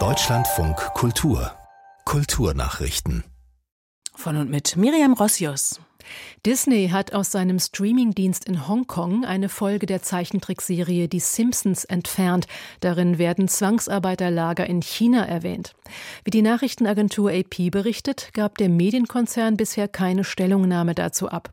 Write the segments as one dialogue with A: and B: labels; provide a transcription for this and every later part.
A: Deutschlandfunk Kultur Kulturnachrichten
B: von und mit Miriam Rossius. Disney hat aus seinem Streamingdienst in Hongkong eine Folge der Zeichentrickserie Die Simpsons entfernt. Darin werden Zwangsarbeiterlager in China erwähnt. Wie die Nachrichtenagentur AP berichtet, gab der Medienkonzern bisher keine Stellungnahme dazu ab.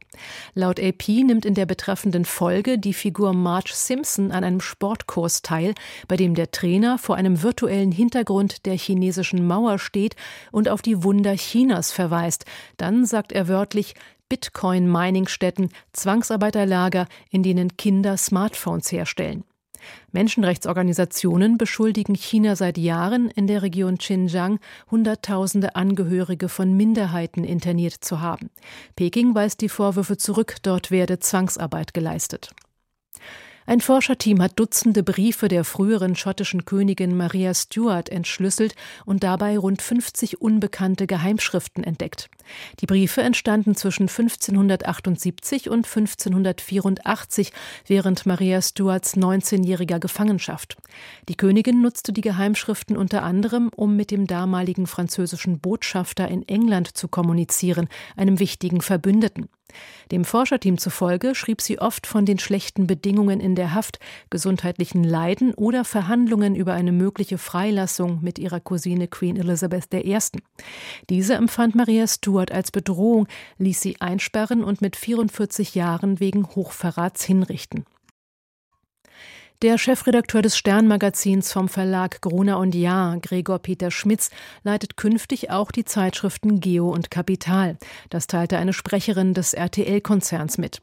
B: Laut AP nimmt in der betreffenden Folge die Figur Marge Simpson an einem Sportkurs teil, bei dem der Trainer vor einem virtuellen Hintergrund der chinesischen Mauer steht und auf die Wunder Chinas verweist. Dann sagt er wörtlich, Bitcoin-Mining-Städten, Zwangsarbeiterlager, in denen Kinder Smartphones herstellen. Menschenrechtsorganisationen beschuldigen China seit Jahren in der Region Xinjiang Hunderttausende Angehörige von Minderheiten interniert zu haben. Peking weist die Vorwürfe zurück, dort werde Zwangsarbeit geleistet. Ein Forscherteam hat Dutzende Briefe der früheren schottischen Königin Maria Stuart entschlüsselt und dabei rund 50 unbekannte Geheimschriften entdeckt. Die Briefe entstanden zwischen 1578 und 1584 während Maria Stuarts 19-jähriger Gefangenschaft. Die Königin nutzte die Geheimschriften unter anderem, um mit dem damaligen französischen Botschafter in England zu kommunizieren, einem wichtigen Verbündeten. Dem Forscherteam zufolge schrieb sie oft von den schlechten Bedingungen in der Haft, gesundheitlichen Leiden oder Verhandlungen über eine mögliche Freilassung mit ihrer Cousine Queen Elizabeth I. Diese empfand Maria Stuart als Bedrohung, ließ sie einsperren und mit 44 Jahren wegen Hochverrats hinrichten. Der Chefredakteur des Sternmagazins vom Verlag Gruner und Jahr, Gregor Peter Schmitz, leitet künftig auch die Zeitschriften Geo und Kapital. Das teilte eine Sprecherin des RTL-Konzerns mit.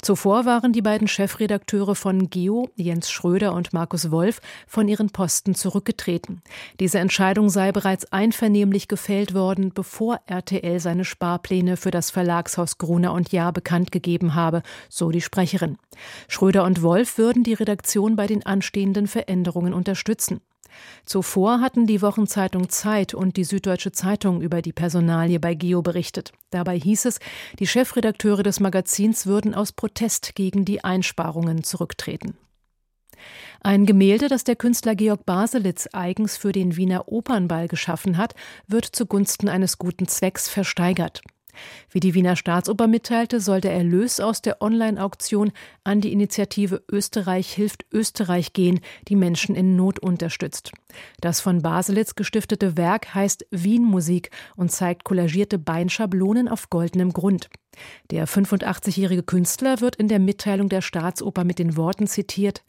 B: Zuvor waren die beiden Chefredakteure von Geo, Jens Schröder und Markus Wolf, von ihren Posten zurückgetreten. Diese Entscheidung sei bereits einvernehmlich gefällt worden, bevor RTL seine Sparpläne für das Verlagshaus Gruner und Jahr bekannt gegeben habe, so die Sprecherin. Schröder und Wolf würden die Redaktion bei den anstehenden Veränderungen unterstützen. Zuvor hatten die Wochenzeitung Zeit und die Süddeutsche Zeitung über die Personalie bei Geo berichtet. Dabei hieß es, die Chefredakteure des Magazins würden aus Protest gegen die Einsparungen zurücktreten. Ein Gemälde, das der Künstler Georg Baselitz eigens für den Wiener Opernball geschaffen hat, wird zugunsten eines guten Zwecks versteigert. Wie die Wiener Staatsoper mitteilte, soll der Erlös aus der Online-Auktion an die Initiative Österreich hilft Österreich gehen, die Menschen in Not unterstützt. Das von Baselitz gestiftete Werk heißt Wien Musik und zeigt kollagierte Beinschablonen auf goldenem Grund. Der 85-jährige Künstler wird in der Mitteilung der Staatsoper mit den Worten zitiert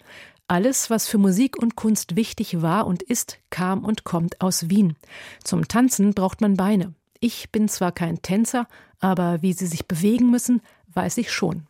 B: alles, was für Musik und Kunst wichtig war und ist, kam und kommt aus Wien. Zum Tanzen braucht man Beine. Ich bin zwar kein Tänzer, aber wie sie sich bewegen müssen, weiß ich schon.